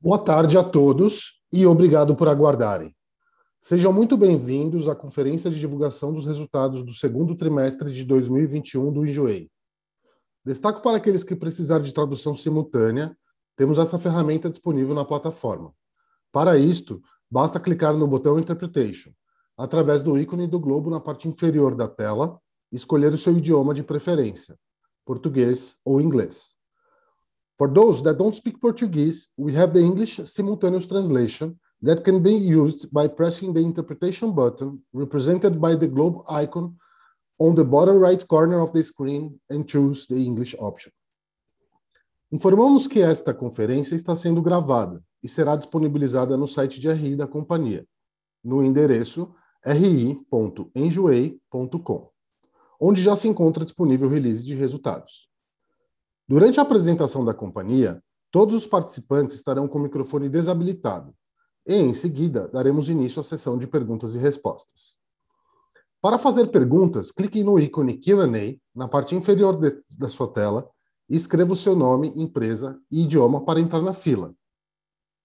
Boa tarde a todos e obrigado por aguardarem. Sejam muito bem-vindos à conferência de divulgação dos resultados do segundo trimestre de 2021 do Enjoei. Destaco para aqueles que precisarem de tradução simultânea, temos essa ferramenta disponível na plataforma. Para isto, basta clicar no botão Interpretation, através do ícone do globo na parte inferior da tela, e escolher o seu idioma de preferência, português ou inglês. For those that don't speak Portuguese, we have the English simultaneous translation that can be used by pressing the interpretation button represented by the globe icon on the bottom right corner of the screen and choose the English option. Informamos que esta conferência está sendo gravada e será disponibilizada no site de RI da companhia, no endereço ri.enjoei.com, onde já se encontra disponível o release de resultados. Durante a apresentação da companhia, todos os participantes estarão com o microfone desabilitado e, em seguida, daremos início à sessão de perguntas e respostas. Para fazer perguntas, clique no ícone Q&A na parte inferior de, da sua tela e escreva o seu nome, empresa e idioma para entrar na fila.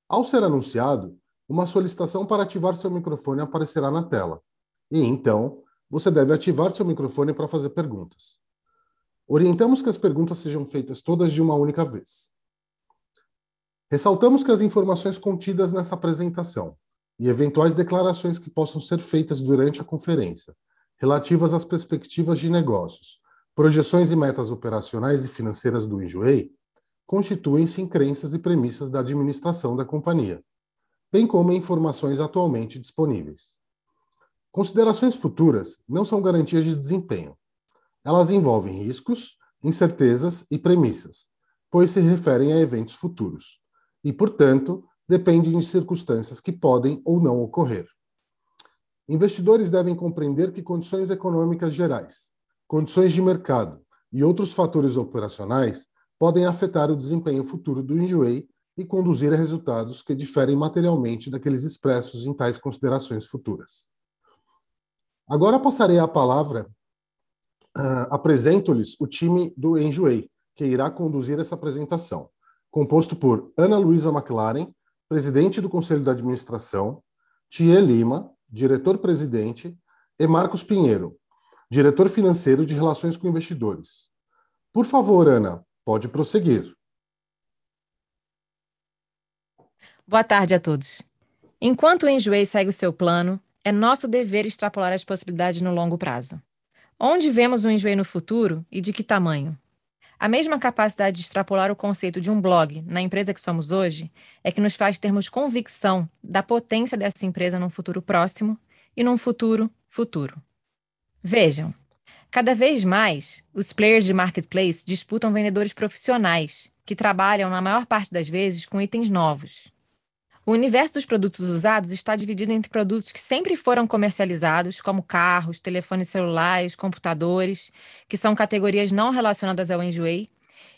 Ao ser anunciado, uma solicitação para ativar seu microfone aparecerá na tela. E então, você deve ativar seu microfone para fazer perguntas. Orientamos que as perguntas sejam feitas todas de uma única vez. Ressaltamos que as informações contidas nessa apresentação e eventuais declarações que possam ser feitas durante a conferência, relativas às perspectivas de negócios, projeções e metas operacionais e financeiras do Enjoei, constituem-se em crenças e premissas da administração da companhia, bem como em informações atualmente disponíveis. Considerações futuras não são garantias de desempenho elas envolvem riscos, incertezas e premissas, pois se referem a eventos futuros e, portanto, dependem de circunstâncias que podem ou não ocorrer. Investidores devem compreender que condições econômicas gerais, condições de mercado e outros fatores operacionais podem afetar o desempenho futuro do Enjoei e conduzir a resultados que diferem materialmente daqueles expressos em tais considerações futuras. Agora passarei a palavra uh, apresento-lhes o time do Enjoei, que irá conduzir essa apresentação, composto por Ana Luísa McLaren, presidente do Conselho de Administração, Thie Lima, diretor-presidente, e Marcos Pinheiro, diretor financeiro de Relações com Investidores. Por favor, Ana, pode prosseguir. Boa tarde a todos. Enquanto o Enjoei segue o seu plano, é nosso dever extrapolar as possibilidades no longo prazo. Onde vemos o enjoei no futuro e de que tamanho? A mesma capacidade de extrapolar o conceito de um blog na empresa que somos hoje é que nos faz termos convicção da potência dessa empresa num futuro próximo e num futuro futuro. Vejam, cada vez mais os players de marketplace disputam vendedores profissionais que trabalham na maior parte das vezes com itens novos. O universo dos produtos usados está dividido entre produtos que sempre foram comercializados, como carros, telefones celulares, computadores, que são categorias não relacionadas ao Enjoei,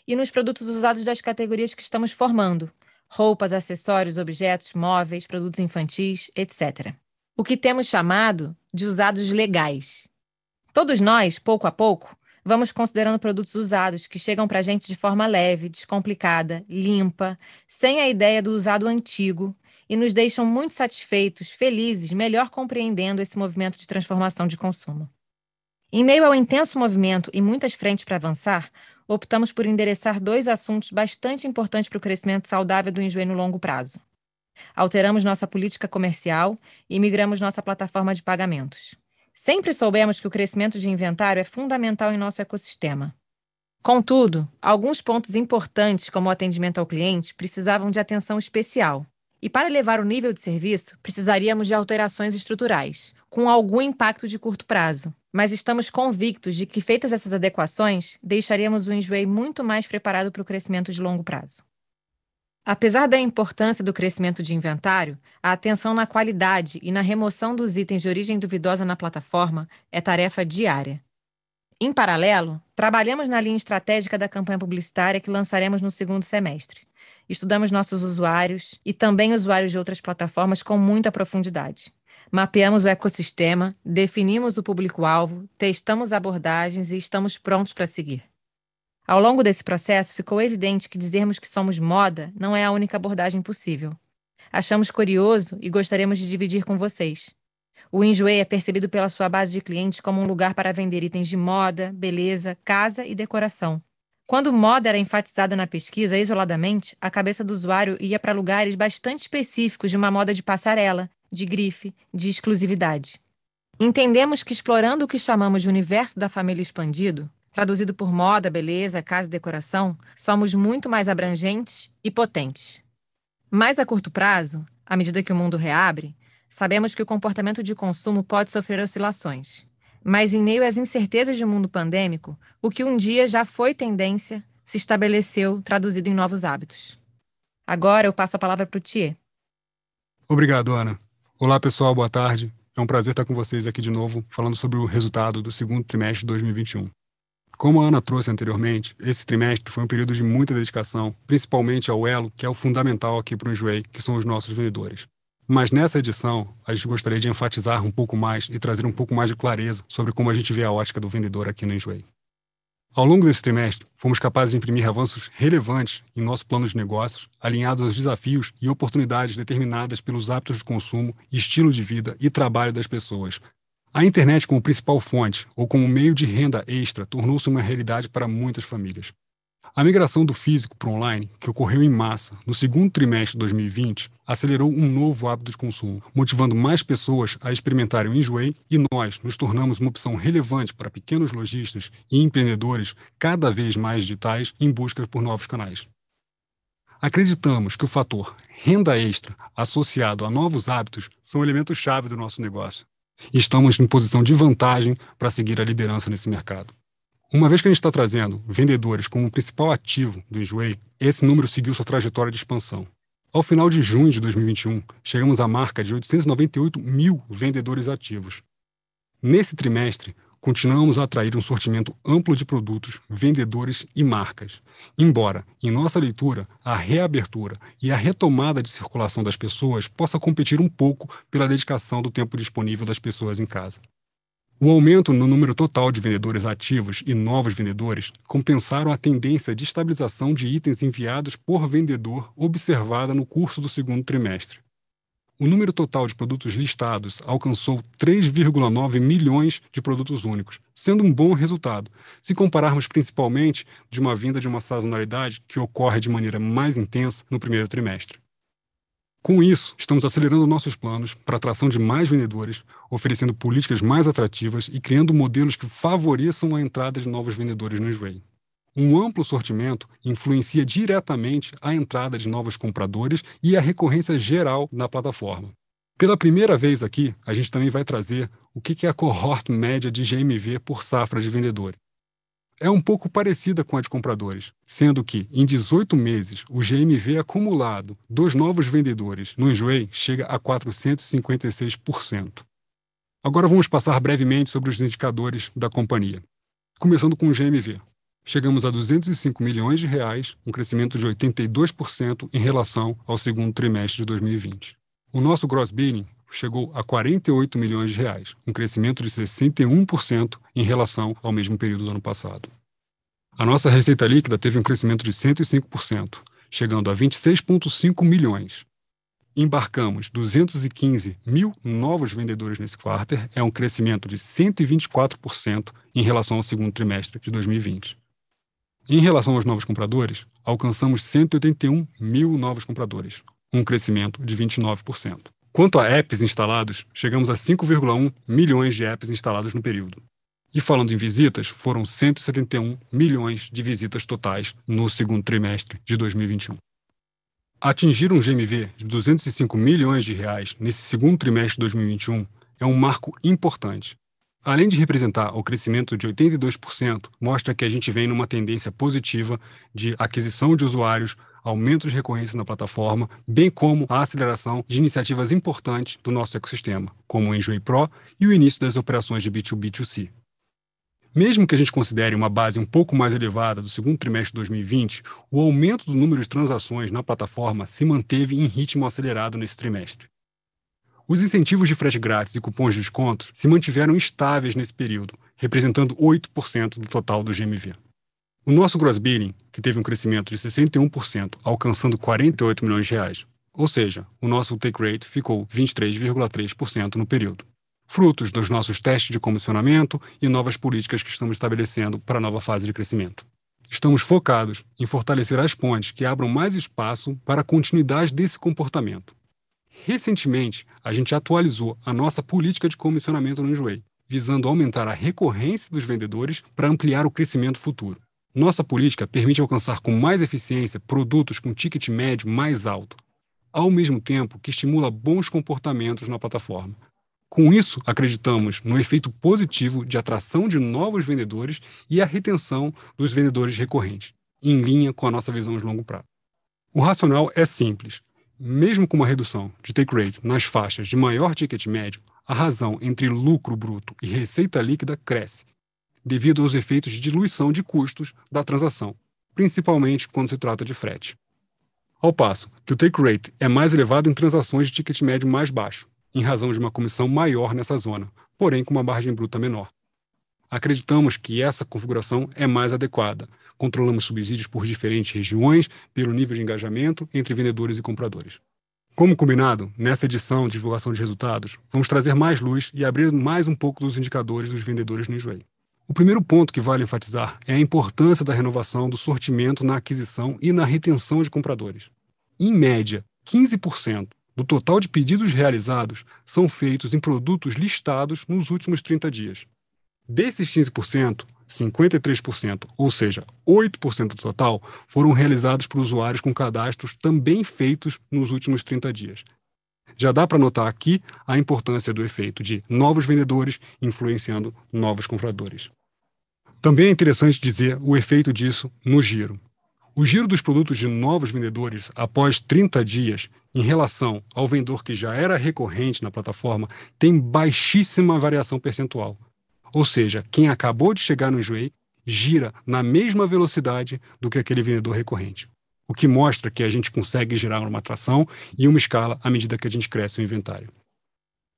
e nos produtos usados das categorias que estamos formando, roupas, acessórios, objetos, móveis, produtos infantis, etc. O que temos chamado de usados legais. Todos nós, pouco a pouco, vamos considerando produtos usados que chegam para a gente de forma leve, descomplicada, limpa, sem a ideia do usado antigo e nos deixam muito satisfeitos, felizes, melhor compreendendo esse movimento de transformação de consumo. Em meio ao intenso movimento e muitas frentes para avançar, optamos por endereçar dois assuntos bastante importantes para o crescimento saudável do enjoei no longo prazo. Alteramos nossa política comercial e migramos nossa plataforma de pagamentos. Sempre soubemos que o crescimento de inventário é fundamental em nosso ecossistema. Contudo, alguns pontos importantes, como o atendimento ao cliente, precisavam de atenção especial. E para elevar o nível de serviço, precisaríamos de alterações estruturais, com algum impacto de curto prazo. Mas estamos convictos de que, feitas essas adequações, deixaríamos o Enjoei muito mais preparado para o crescimento de longo prazo. Apesar da importância do crescimento de inventário, a atenção na qualidade e na remoção dos itens de origem duvidosa na plataforma é tarefa diária. Em paralelo, trabalhamos na linha estratégica da campanha publicitária que lançaremos no segundo semestre. Estudamos nossos usuários e também usuários de outras plataformas com muita profundidade. Mapeamos o ecossistema, definimos o público-alvo, testamos abordagens e estamos prontos para seguir. Ao longo desse processo, ficou evidente que dizermos que somos moda não é a única abordagem possível. Achamos curioso e gostaríamos de dividir com vocês. O Enjoei é percebido pela sua base de clientes como um lugar para vender itens de moda, beleza, casa e decoração. Quando moda era enfatizada na pesquisa isoladamente, a cabeça do usuário ia para lugares bastante específicos de uma moda de passarela, de grife, de exclusividade. Entendemos que explorando o que chamamos de universo da família expandido, traduzido por moda, beleza, casa e decoração, somos muito mais abrangentes e potentes. Mais a curto prazo, à medida que o mundo reabre, sabemos que o comportamento de consumo pode sofrer oscilações. Mas em meio às incertezas do mundo pandêmico, o que um dia já foi tendência se estabeleceu traduzido em novos hábitos. Agora eu passo a palavra para o Thier. Obrigado, Ana. Olá, pessoal, boa tarde. É um prazer estar com vocês aqui de novo, falando sobre o resultado do segundo trimestre de 2021. Como a Ana trouxe anteriormente, esse trimestre foi um período de muita dedicação, principalmente ao elo, que é o fundamental aqui para o Enjoei, que são os nossos vendedores. Mas nessa edição, a gente gostaria de enfatizar um pouco mais e trazer um pouco mais de clareza sobre como a gente vê a ótica do vendedor aqui no Enjoei. Ao longo desse trimestre, fomos capazes de imprimir avanços relevantes em nosso plano de negócios, alinhados aos desafios e oportunidades determinadas pelos hábitos de consumo, estilo de vida e trabalho das pessoas. A internet como principal fonte ou como meio de renda extra tornou-se uma realidade para muitas famílias. A migração do físico para o online, que ocorreu em massa no segundo trimestre de 2020, acelerou um novo hábito de consumo, motivando mais pessoas a experimentarem o Enjoei e nós nos tornamos uma opção relevante para pequenos lojistas e empreendedores cada vez mais digitais em busca por novos canais. Acreditamos que o fator renda extra associado a novos hábitos são elementos-chave do nosso negócio. E estamos em posição de vantagem para seguir a liderança nesse mercado. Uma vez que a gente está trazendo vendedores como principal ativo do Enjoei, esse número seguiu sua trajetória de expansão. Ao final de junho de 2021, chegamos à marca de 898 mil vendedores ativos. Nesse trimestre, continuamos a atrair um sortimento amplo de produtos, vendedores e marcas. Embora, em nossa leitura, a reabertura e a retomada de circulação das pessoas possa competir um pouco pela dedicação do tempo disponível das pessoas em casa. O aumento no número total de vendedores ativos e novos vendedores compensaram a tendência de estabilização de itens enviados por vendedor observada no curso do segundo trimestre. O número total de produtos listados alcançou 3,9 milhões de produtos únicos, sendo um bom resultado, se compararmos principalmente de uma vinda de uma sazonalidade que ocorre de maneira mais intensa no primeiro trimestre. Com isso, estamos acelerando nossos planos para a atração de mais vendedores, oferecendo políticas mais atrativas e criando modelos que favoreçam a entrada de novos vendedores no Sway. Um amplo sortimento influencia diretamente a entrada de novos compradores e a recorrência geral na plataforma. Pela primeira vez aqui, a gente também vai trazer o que é a cohort média de GMV por safra de vendedores é um pouco parecida com a de compradores, sendo que, em 18 meses, o GMV acumulado dos novos vendedores no Enjoei chega a 456%. Agora vamos passar brevemente sobre os indicadores da companhia. Começando com o GMV. Chegamos a 205 milhões de reais, um crescimento de 82% em relação ao segundo trimestre de 2020. O nosso gross billing chegou a 48 milhões de reais, um crescimento de 61% em relação ao mesmo período do ano passado. A nossa receita líquida teve um crescimento de 105%, chegando a 26,5 milhões. Embarcamos 215 mil novos vendedores nesse quarter, é um crescimento de 124% em relação ao segundo trimestre de 2020. Em relação aos novos compradores, alcançamos 181 mil novos compradores, um crescimento de 29%. Quanto a apps instalados, chegamos a 5,1 milhões de apps instalados no período. E falando em visitas, foram 171 milhões de visitas totais no segundo trimestre de 2021. Atingir um GMV de 205 milhões de reais nesse segundo trimestre de 2021 é um marco importante. Além de representar o crescimento de 82%, mostra que a gente vem numa tendência positiva de aquisição de usuários aumento de recorrência na plataforma, bem como a aceleração de iniciativas importantes do nosso ecossistema, como o Enjoy Pro e o início das operações de B2B2C. Mesmo que a gente considere uma base um pouco mais elevada do segundo trimestre de 2020, o aumento do número de transações na plataforma se manteve em ritmo acelerado nesse trimestre. Os incentivos de frete grátis e cupons de descontos se mantiveram estáveis nesse período, representando 8% do total do GMV. O nosso gross billing, que teve um crescimento de 61%, alcançando 48 milhões de reais, ou seja, o nosso take rate ficou 23,3% no período. Frutos dos nossos testes de comissionamento e novas políticas que estamos estabelecendo para a nova fase de crescimento. Estamos focados em fortalecer as pontes que abram mais espaço para a continuidade desse comportamento. Recentemente, a gente atualizou a nossa política de comissionamento no Enjoei, visando aumentar a recorrência dos vendedores para ampliar o crescimento futuro. Nossa política permite alcançar com mais eficiência produtos com ticket médio mais alto, ao mesmo tempo que estimula bons comportamentos na plataforma. Com isso, acreditamos no efeito positivo de atração de novos vendedores e a retenção dos vendedores recorrentes, em linha com a nossa visão de longo prazo. O racional é simples. Mesmo com uma redução de take rate nas faixas de maior ticket médio, a razão entre lucro bruto e receita líquida cresce, devido aos efeitos de diluição de custos da transação, principalmente quando se trata de frete. Ao passo que o take rate é mais elevado em transações de ticket médio mais baixo, em razão de uma comissão maior nessa zona, porém com uma margem bruta menor. Acreditamos que essa configuração é mais adequada. Controlamos subsídios por diferentes regiões, pelo nível de engajamento entre vendedores e compradores. Como combinado, nessa edição de divulgação de resultados, vamos trazer mais luz e abrir mais um pouco dos indicadores dos vendedores no Enjoei. O primeiro ponto que vale enfatizar é a importância da renovação do sortimento na aquisição e na retenção de compradores. Em média, 15% do total de pedidos realizados são feitos em produtos listados nos últimos 30 dias. Desses 15%, 53%, ou seja, 8% do total, foram realizados por usuários com cadastros também feitos nos últimos 30 dias. Já dá para notar aqui a importância do efeito de novos vendedores influenciando novos compradores. Também é interessante dizer o efeito disso no giro. O giro dos produtos de novos vendedores após 30 dias, em relação ao vendedor que já era recorrente na plataforma, tem baixíssima variação percentual. Ou seja, quem acabou de chegar no Enjoei gira na mesma velocidade do que aquele vendedor recorrente. O que mostra que a gente consegue gerar uma atração e uma escala à medida que a gente cresce o inventário.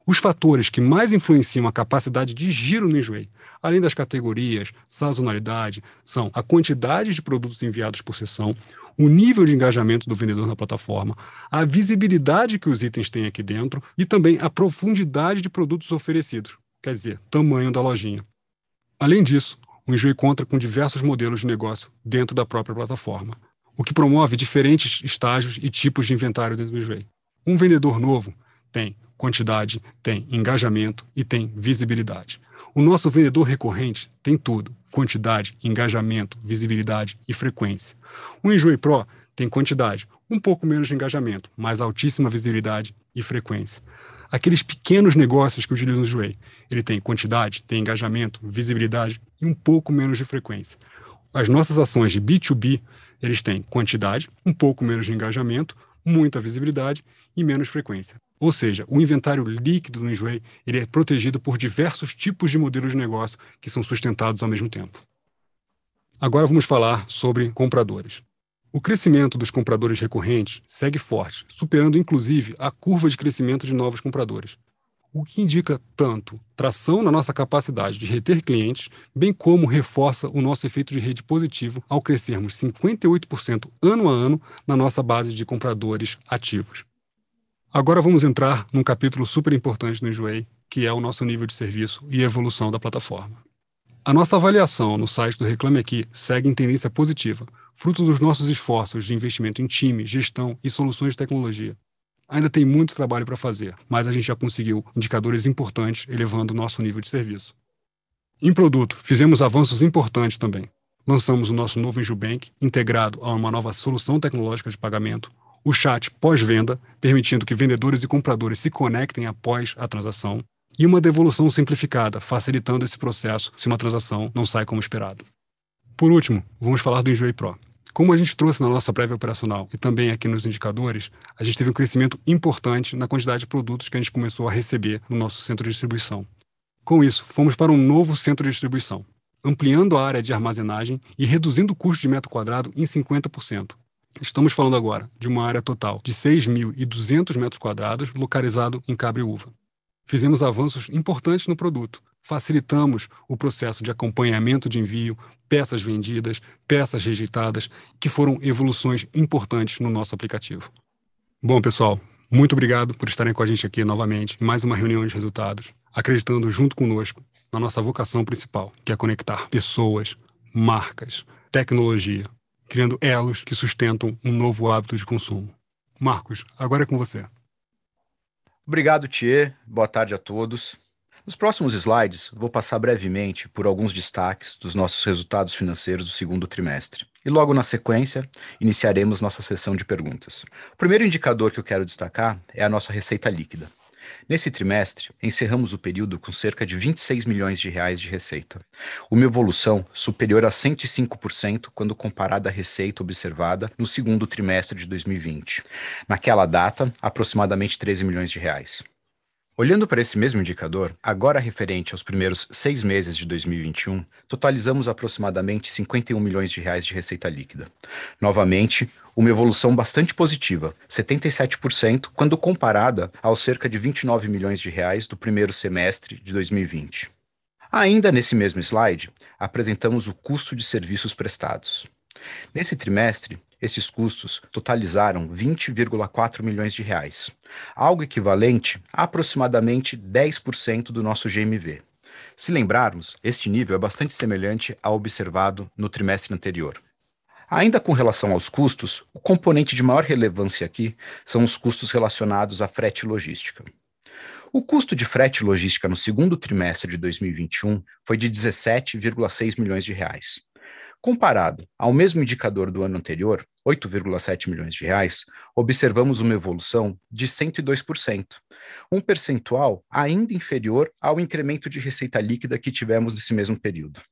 Os fatores que mais influenciam a capacidade de giro no Enjoei, além das categorias, sazonalidade, são a quantidade de produtos enviados por sessão, o nível de engajamento do vendedor na plataforma, a visibilidade que os itens têm aqui dentro e também a profundidade de produtos oferecidos, quer dizer, tamanho da lojinha. Além disso, o Enjoei conta com diversos modelos de negócio dentro da própria plataforma, o que promove diferentes estágios e tipos de inventário dentro do Enjoei. Um vendedor novo tem quantidade, tem engajamento e tem visibilidade. O nosso vendedor recorrente tem tudo: quantidade, engajamento, visibilidade e frequência. O Enjoy Pro tem quantidade, um pouco menos de engajamento, mas altíssima visibilidade e frequência. Aqueles pequenos negócios que utilizam o Enjoy, ele tem quantidade, tem engajamento, visibilidade e um pouco menos de frequência. As nossas ações de B2B, eles têm quantidade, um pouco menos de engajamento, muita visibilidade e menos frequência. Ou seja, o inventário líquido do Enjoei ele é protegido por diversos tipos de modelos de negócio que são sustentados ao mesmo tempo. Agora vamos falar sobre compradores. O crescimento dos compradores recorrentes segue forte, superando inclusive a curva de crescimento de novos compradores, o que indica tanto tração na nossa capacidade de reter clientes, bem como reforça o nosso efeito de rede positivo ao crescermos 58% ano a ano na nossa base de compradores ativos. Agora vamos entrar num capítulo super importante no Enjoei, que é o nosso nível de serviço e evolução da plataforma. A nossa avaliação no site do Reclame Aqui segue em tendência positiva, fruto dos nossos esforços de investimento em time, gestão e soluções de tecnologia. Ainda tem muito trabalho para fazer, mas a gente já conseguiu indicadores importantes, elevando o nosso nível de serviço. Em produto, fizemos avanços importantes também. Lançamos o nosso novo Enjubank, integrado a uma nova solução tecnológica de pagamento, o chat pós-venda, permitindo que vendedores e compradores se conectem após a transação, e uma devolução simplificada, facilitando esse processo se uma transação não sai como esperado. Por último, vamos falar do Enjoy Pro. Como a gente trouxe na nossa prévia operacional e também aqui nos indicadores, a gente teve um crescimento importante na quantidade de produtos que a gente começou a receber no nosso centro de distribuição. Com isso, fomos para um novo centro de distribuição, ampliando a área de armazenagem e reduzindo o custo de metro quadrado em 50%, Estamos falando agora de uma área total de 6.200 metros quadrados localizado em Cabreúva. Fizemos avanços importantes no produto, facilitamos o processo de acompanhamento de envio, peças vendidas, peças rejeitadas, que foram evoluções importantes no nosso aplicativo. Bom, pessoal, muito obrigado por estarem com a gente aqui novamente em mais uma reunião de resultados, acreditando junto conosco na nossa vocação principal, que é conectar pessoas, marcas, tecnologia, criando elos que sustentam um novo hábito de consumo. Marcos, agora é com você. Obrigado, Thier. Boa tarde a todos. Nos próximos slides, vou passar brevemente por alguns destaques dos nossos resultados financeiros do segundo trimestre. E logo na sequência, iniciaremos nossa sessão de perguntas. O primeiro indicador que eu quero destacar é a nossa receita líquida. Nesse trimestre, encerramos o período com cerca de 26 milhões de reais de receita, uma evolução superior a 105% quando comparada à receita observada no segundo trimestre de 2020. Naquela data, aproximadamente 13 milhões de reais. Olhando para esse mesmo indicador, agora referente aos primeiros seis meses de 2021, totalizamos aproximadamente 51 milhões de reais de receita líquida. Novamente, uma evolução bastante positiva, 77%, quando comparada aos cerca de 29 milhões de reais do primeiro semestre de 2020. Ainda nesse mesmo slide, apresentamos o custo de serviços prestados. Nesse trimestre, esses custos totalizaram 20,4 milhões de reais, algo equivalente a aproximadamente 10% do nosso GMV. Se lembrarmos, este nível é bastante semelhante ao observado no trimestre anterior. Ainda com relação aos custos, o componente de maior relevância aqui são os custos relacionados à frete e logística. O custo de frete e logística no segundo trimestre de 2021 foi de 17,6 milhões de reais, Comparado ao mesmo indicador do ano anterior, 8,7 milhões de reais, observamos uma evolução de 102%, um percentual ainda inferior ao incremento de receita líquida que tivemos nesse mesmo período.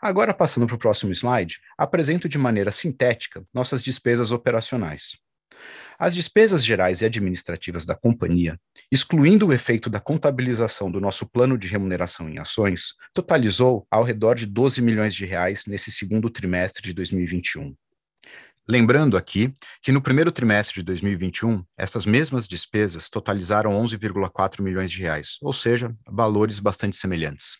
Agora, passando para o próximo slide, apresento de maneira sintética nossas despesas operacionais. As despesas gerais e administrativas da companhia, excluindo o efeito da contabilização do nosso plano de remuneração em ações, totalizou ao redor de 12 milhões de reais nesse segundo trimestre de 2021. Lembrando aqui que no primeiro trimestre de 2021, essas mesmas despesas totalizaram 11,4 milhões de reais, ou seja, valores bastante semelhantes.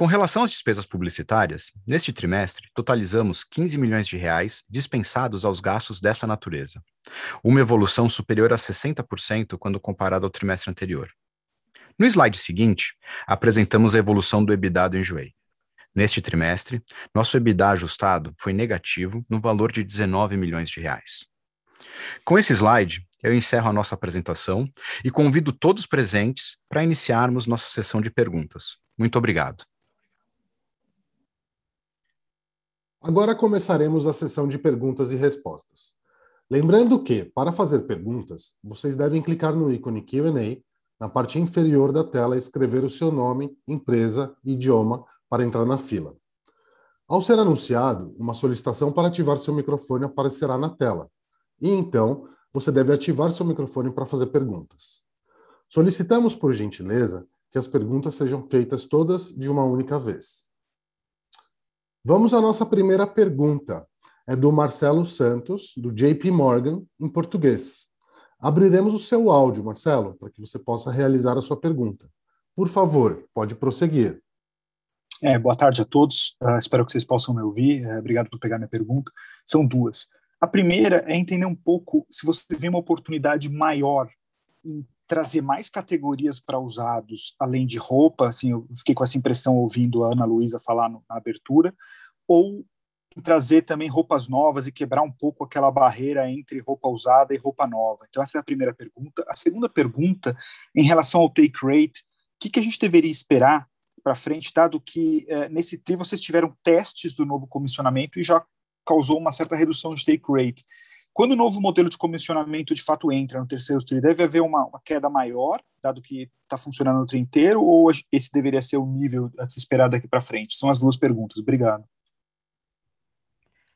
Com relação às despesas publicitárias, neste trimestre totalizamos 15 milhões de reais dispensados aos gastos dessa natureza, uma evolução superior a 60% quando comparado ao trimestre anterior. No slide seguinte, apresentamos a evolução do EBITDA do Enjoei. Neste trimestre, nosso EBITDA ajustado foi negativo no valor de 19 milhões de reais. Com esse slide, eu encerro a nossa apresentação e convido todos presentes para iniciarmos nossa sessão de perguntas. Muito obrigado. Agora começaremos a sessão de perguntas e respostas. Lembrando que, para fazer perguntas, vocês devem clicar no ícone Q&A na parte inferior da tela e escrever o seu nome, empresa e idioma para entrar na fila. Ao ser anunciado, uma solicitação para ativar seu microfone aparecerá na tela. E então, você deve ativar seu microfone para fazer perguntas. Solicitamos, por gentileza, que as perguntas sejam feitas todas de uma única vez. Vamos à nossa primeira pergunta. É do Marcelo Santos, do JP Morgan, em português. Abriremos o seu áudio, Marcelo, para que você possa realizar a sua pergunta. Por favor, pode prosseguir. É, boa tarde a todos. Uh, espero que vocês possam me ouvir. Uh, obrigado por pegar minha pergunta. São duas. A primeira é entender um pouco se você vê uma oportunidade maior em trazer mais categorias para usados, além de roupa, assim, eu fiquei com essa impressão ouvindo a Ana Luísa falar no, na abertura, ou trazer também roupas novas e quebrar um pouco aquela barreira entre roupa usada e roupa nova. Então essa é a primeira pergunta. A segunda pergunta, em relação ao take rate, o que, que a gente deveria esperar para frente, dado que eh, nesse TRI vocês tiveram testes do novo comissionamento e já causou uma certa redução de take rate. Quando o novo modelo de comissionamento de fato entra no terceiro TRI, deve haver uma, uma queda maior, dado que está funcionando o TRI inteiro, ou esse deveria ser o nível a se esperar daqui para frente? São as duas perguntas. Obrigado.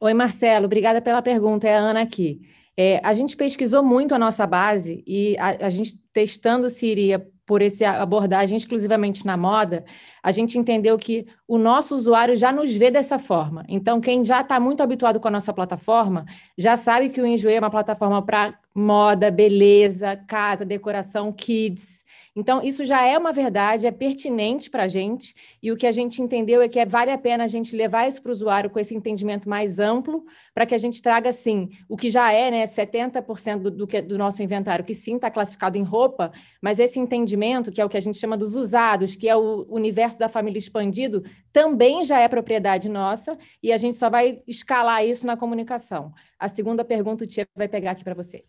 Oi, Marcelo, obrigada pela pergunta. É a Ana aqui. É, a gente pesquisou muito a nossa base e a, a gente testando se iria por essa abordagem exclusivamente na moda, a gente entendeu que o nosso usuário já nos vê dessa forma. Então, quem já está muito habituado com a nossa plataforma já sabe que o Enjoei é uma plataforma para moda, beleza, casa, decoração, kids. Então, isso já é uma verdade, é pertinente para a gente, e o que a gente entendeu é que é, vale a pena a gente levar isso para o usuário com esse entendimento mais amplo, para que a gente traga, sim, o que já é né, 70% do, do, que, do nosso inventário, que sim está classificado em roupa, mas esse entendimento, que é o que a gente chama dos usados, que é o universo da família expandido, também já é propriedade nossa, e a gente só vai escalar isso na comunicação. A segunda pergunta o Tia vai pegar aqui para você.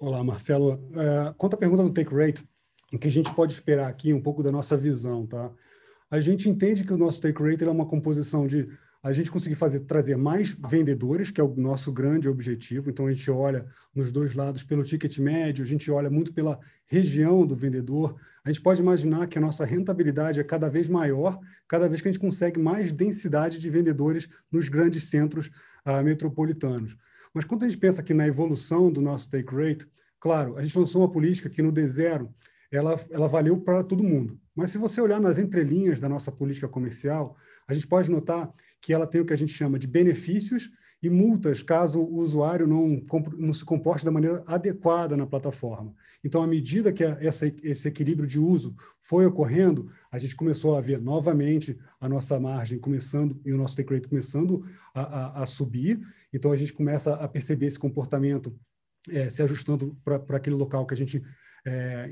Olá, Marcelo. É, quanto à pergunta do take rate, o que a gente pode esperar aqui, um pouco da nossa visão, tá? A gente entende que o nosso take rate é uma composição de a gente conseguir fazer trazer mais vendedores, que é o nosso grande objetivo. Então a gente olha nos dois lados pelo ticket médio, a gente olha muito pela região do vendedor. A gente pode imaginar que a nossa rentabilidade é cada vez maior, cada vez que a gente consegue mais densidade de vendedores nos grandes centros uh, metropolitanos. Mas quando a gente pensa aqui na evolução do nosso take rate, claro, a gente lançou uma política que no D0 ela, ela valeu para todo mundo. Mas se você olhar nas entrelinhas da nossa política comercial, a gente pode notar que ela tem o que a gente chama de benefícios e multas caso o usuário não, não se comporte da maneira adequada na plataforma. Então, à medida que essa, esse equilíbrio de uso foi ocorrendo, a gente começou a ver novamente a nossa margem começando e o nosso take rate começando a, a, a subir. Então, a gente começa a perceber esse comportamento é, se ajustando para aquele local que a gente é,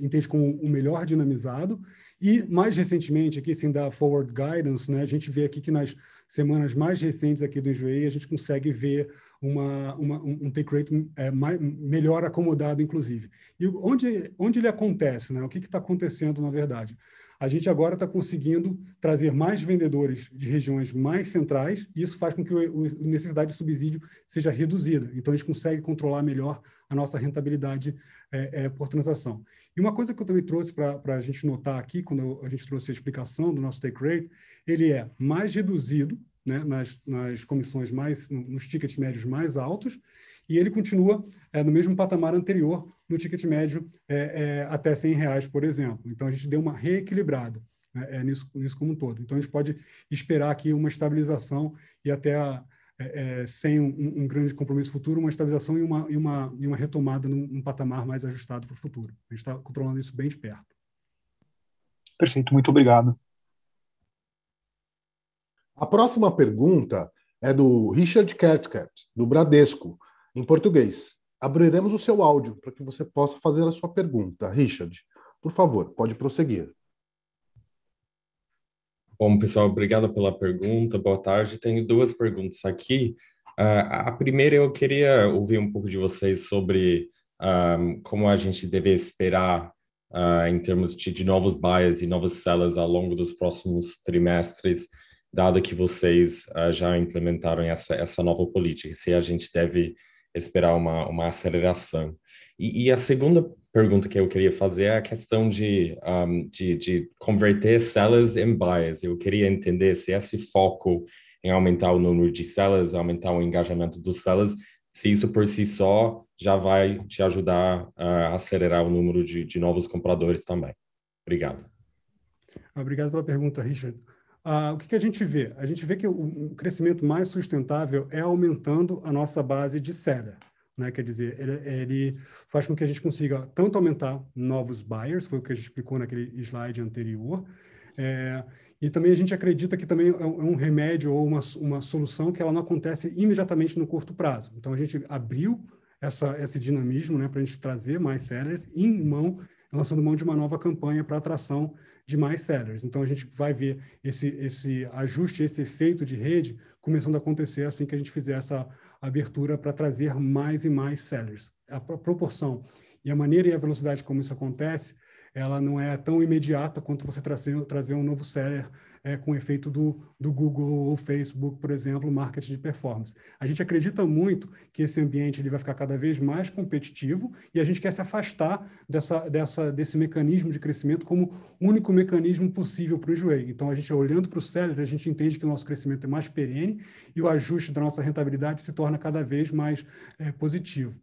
entende como o melhor dinamizado. E, mais recentemente, aqui, sem dar forward guidance, né, a gente vê aqui que nas semanas mais recentes aqui do Enjoei, a gente consegue ver uma, uma, um take rate é, mais, melhor acomodado, inclusive. E onde, onde ele acontece? Né? O que está acontecendo, na verdade? A gente agora está conseguindo trazer mais vendedores de regiões mais centrais, e isso faz com que a necessidade de subsídio seja reduzida. Então, a gente consegue controlar melhor a nossa rentabilidade é, é, por transação. E uma coisa que eu também trouxe para a gente notar aqui, quando a gente trouxe a explicação do nosso take rate, ele é mais reduzido né, nas, nas comissões mais, nos tickets médios mais altos, e ele continua é, no mesmo patamar anterior no ticket médio é, é, até 100 reais, por exemplo. Então, a gente deu uma reequilibrada né, é, nisso, nisso como um todo. Então, a gente pode esperar aqui uma estabilização e até a, é, é, sem um, um, grande compromisso futuro, uma estabilização e uma, e uma, e uma retomada num, num patamar mais ajustado para o futuro. A gente está controlando isso bem de perto. Perfeito, muito obrigado. A próxima pergunta é do Richard Kertkert, do Bradesco, em português. Abriremos o seu áudio para que você possa fazer a sua pergunta. Richard, por favor, pode prosseguir. Bom, pessoal, obrigado pela pergunta. Boa tarde. Tenho duas perguntas aqui. Uh, a primeira, eu queria ouvir um pouco de vocês sobre ah, como a gente deve esperar uh, em termos de, de novos buyers e novas sellers ao longo dos próximos trimestres dado que vocês uh, já implementaram essa, essa nova política, se a gente deve esperar uma, uma aceleração. E, e a segunda pergunta que eu queria fazer é a questão de, um, de, de converter sellers em buyers. Eu queria entender se esse foco em aumentar o número de sellers, aumentar o engajamento dos sellers, se isso por si só já vai te ajudar a acelerar o número de, de novos compradores também. Obrigado. Obrigado pela pergunta, Richard. Ah, o que, que, a gente vê? A gente vê que o, o, crescimento mais sustentável é aumentando a nossa base de seller. Né? Quer dizer, ele, ele, faz com que a gente consiga tanto aumentar novos buyers, foi o que a gente explicou naquele slide anterior, é, e também a gente acredita que também é um é remédio ou uma, uma solução que ela não acontece imediatamente no curto prazo. Então, a gente abriu essa, esse dinamismo né, para a gente trazer mais sellers em mão, lançando mão de uma nova campanha para atração de mais sellers. Então, a gente vai ver esse, esse ajuste, esse efeito de rede começando a acontecer assim que a gente fizer essa abertura para trazer mais e mais sellers. A proporção e a maneira e a velocidade como isso acontece, ela não é tão imediata quanto você trazer, trazer um novo seller é, com o efeito do, do Google ou Facebook, por exemplo, marketing de performance. A gente acredita muito que esse ambiente ele vai ficar cada vez mais competitivo e a gente quer se afastar dessa, dessa, desse mecanismo de crescimento como único mecanismo possível para o enjoei. Então, a gente olhando para o seller, a gente entende que o nosso crescimento é mais perene e o ajuste da nossa rentabilidade se torna cada vez mais é, positivo.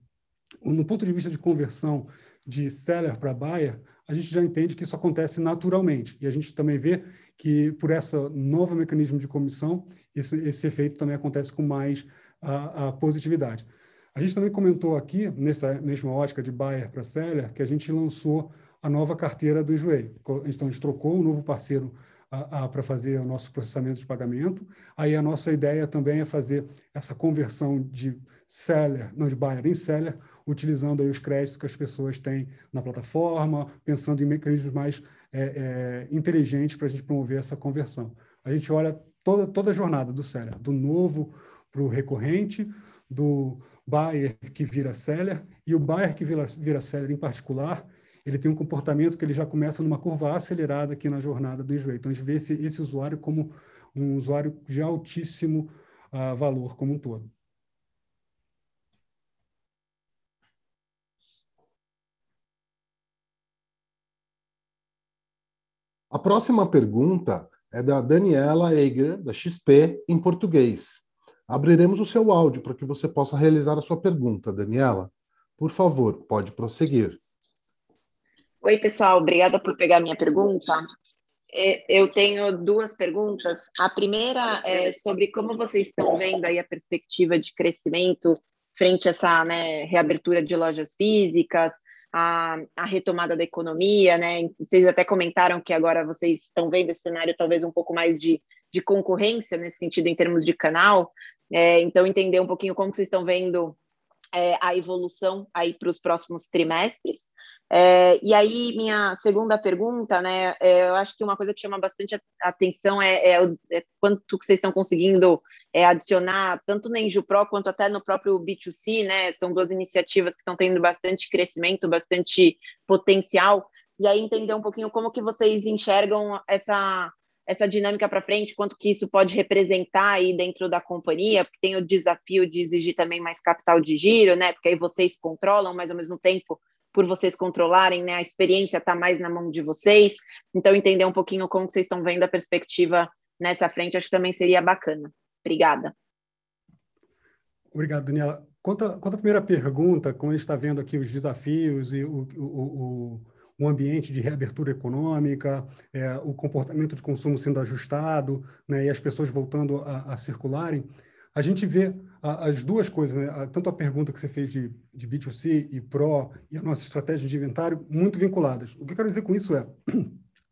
No ponto de vista de conversão de seller para buyer, a gente já entende que isso acontece naturalmente. E a gente também vê que, por essa novo mecanismo de comissão, esse, esse efeito também acontece com mais a, a positividade. A gente também comentou aqui, nessa mesma ótica de buyer para seller, que a gente lançou a nova carteira do Enjoei. Então, a gente trocou um novo parceiro para fazer o nosso processamento de pagamento. Aí a nossa ideia também é fazer essa conversão de seller, não de buyer em seller, utilizando aí os créditos que as pessoas têm na plataforma, pensando em mecanismos mais é, é, inteligentes para a gente promover essa conversão. A gente olha toda, toda a jornada do seller, do novo para o recorrente, do buyer que vira seller, e o buyer que vira, vira seller em particular, ele tem um comportamento que ele já começa numa curva acelerada aqui na jornada do enjoei. Então, a gente vê esse, esse usuário como um usuário de altíssimo uh, valor como um todo. A próxima pergunta é da Daniela Eiger, da XP, em português. Abriremos o seu áudio para que você possa realizar a sua pergunta, Daniela. Por favor, pode prosseguir. Oi, pessoal, obrigada por pegar minha pergunta. É, eu tenho duas perguntas. A primeira é sobre como vocês estão vendo aí a perspectiva de crescimento frente a essa né, reabertura de lojas físicas, a, a, retomada da economia, né? Vocês até comentaram que agora vocês estão vendo esse cenário talvez um pouco mais de, de concorrência nesse sentido em termos de canal. É, então, entender um pouquinho como vocês estão vendo é, a evolução aí para os próximos trimestres. É, e aí, minha segunda pergunta, né? É, eu acho que uma coisa que chama bastante atenção é, é, é quanto que vocês estão conseguindo é, adicionar, tanto na Enju Pro quanto até no próprio B2C, né? São duas iniciativas que estão tendo bastante crescimento, bastante potencial. E aí, entender um pouquinho como que vocês enxergam essa essa dinâmica para frente, quanto que isso pode representar aí dentro da companhia, porque tem o desafio de exigir também mais capital de giro, né? Porque aí vocês controlam, mas ao mesmo tempo por vocês controlarem, né? A experiência está mais na mão de vocês. Então, entender um pouquinho como vocês estão vendo a perspectiva nessa frente, acho que também seria bacana. Obrigada. Obrigado, Daniela. Quanto a, quanto à primeira pergunta, como a gente está vendo aqui os desafios e o, o, o, o ambiente de reabertura econômica, é, o comportamento de consumo sendo ajustado, né, e as pessoas voltando a, a circularem, a gente vê as duas coisas, né? tanto a pergunta que você fez de, de B2C e Pro e a nossa estratégia de inventário, muito vinculadas. O que eu quero dizer com isso é,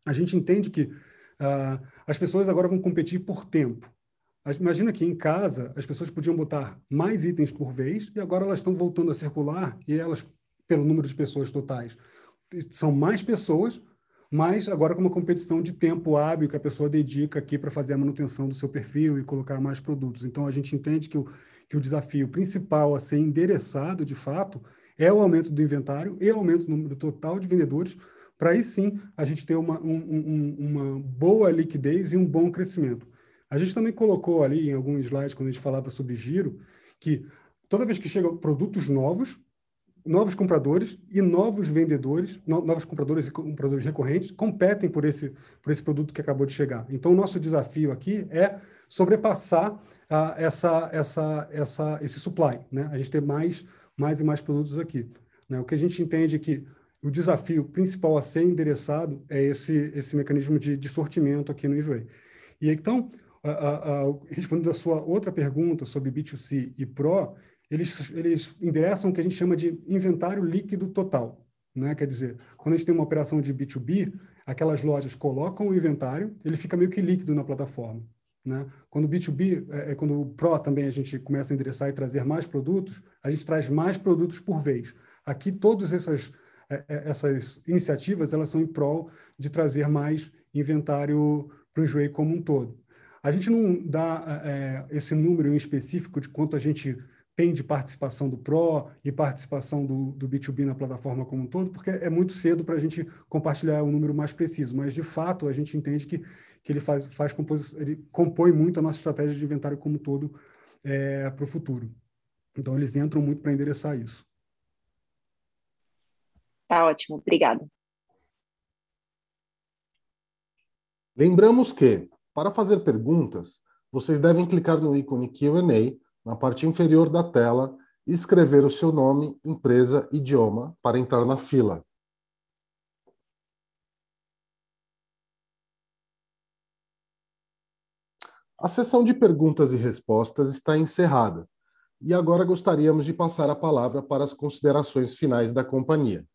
a gente entende que uh, as pessoas agora vão competir por tempo. Imagina que em casa as pessoas podiam botar mais itens por vez e agora elas estão voltando a circular e elas, pelo número de pessoas totais, são mais pessoas mas agora com uma competição de tempo hábil que a pessoa dedica aqui para fazer a manutenção do seu perfil e colocar mais produtos. Então, a gente entende que o, que o desafio principal a ser endereçado, de fato, é o aumento do inventário e o aumento do número total de vendedores, para aí sim a gente ter uma, um, um, uma boa liquidez e um bom crescimento. A gente também colocou ali em alguns slides, quando a gente falava sobre giro, que toda vez que chegam produtos novos, novos compradores e novos vendedores, no, novos compradores e compradores recorrentes competem por esse, por esse produto que acabou de chegar. Então, o nosso desafio aqui é sobrepassar uh, essa, essa, essa, esse supply, né? A gente ter mais, mais e mais produtos aqui. Né? O que a gente entende é que o desafio principal a ser endereçado é esse, esse mecanismo de, de sortimento aqui no Enjoei. E então, uh, uh, respondendo a sua outra pergunta sobre B2C e Pro, eles, eles endereçam o que a gente chama de inventário líquido total. Né? Quer dizer, quando a gente tem uma operação de B2B, aquelas lojas colocam o inventário, ele fica meio que líquido na plataforma. Né? Quando o B2B, é, é, quando o Pro também a gente começa a endereçar e trazer mais produtos, a gente traz mais produtos por vez. Aqui, todas essas, é, é essas iniciativas elas são em prol de trazer mais inventário para o Enjoei como um todo. A gente não dá é, esse número em específico de quanto a gente tem de participação do Pro e participação do, do B2B na plataforma como um todo, porque é muito cedo para a gente compartilhar um número mais preciso, mas de fato a gente entende que, que ele faz, faz ele compõe muito a nossa estratégia de inventário como um todo é, para o futuro. Então eles entram muito para endereçar isso. Tá ótimo, obrigada. Lembramos que, para fazer perguntas, vocês devem clicar no ícone Q&A na parte inferior da tela e escrever o seu nome, empresa, idioma para entrar na fila. A sessão de perguntas e respostas está encerrada. E agora gostaríamos de passar a palavra para as considerações finais da companhia.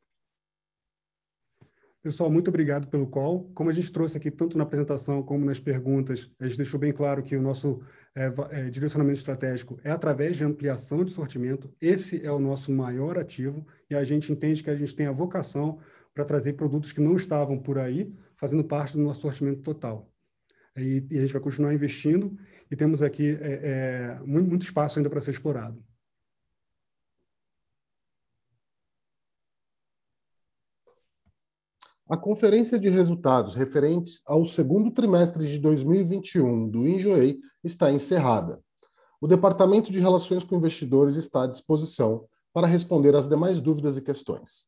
Pessoal, muito obrigado pelo call. Como a gente trouxe aqui, tanto na apresentação como nas perguntas, a gente deixou bem claro que o nosso é, é, direcionamento estratégico é através de ampliação de sortimento. Esse é o nosso maior ativo e a gente entende que a gente tem a vocação para trazer produtos que não estavam por aí, fazendo parte do nosso sortimento total. E, e a gente vai continuar investindo e temos aqui é, muito espaço ainda para ser explorado. A conferência de resultados referentes ao segundo trimestre de 2021 do Enjoei está encerrada. O Departamento de Relações com Investidores está à disposição para responder às demais dúvidas e questões.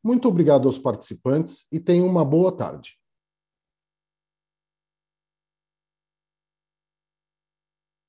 Muito obrigado aos participantes e tenham uma boa tarde.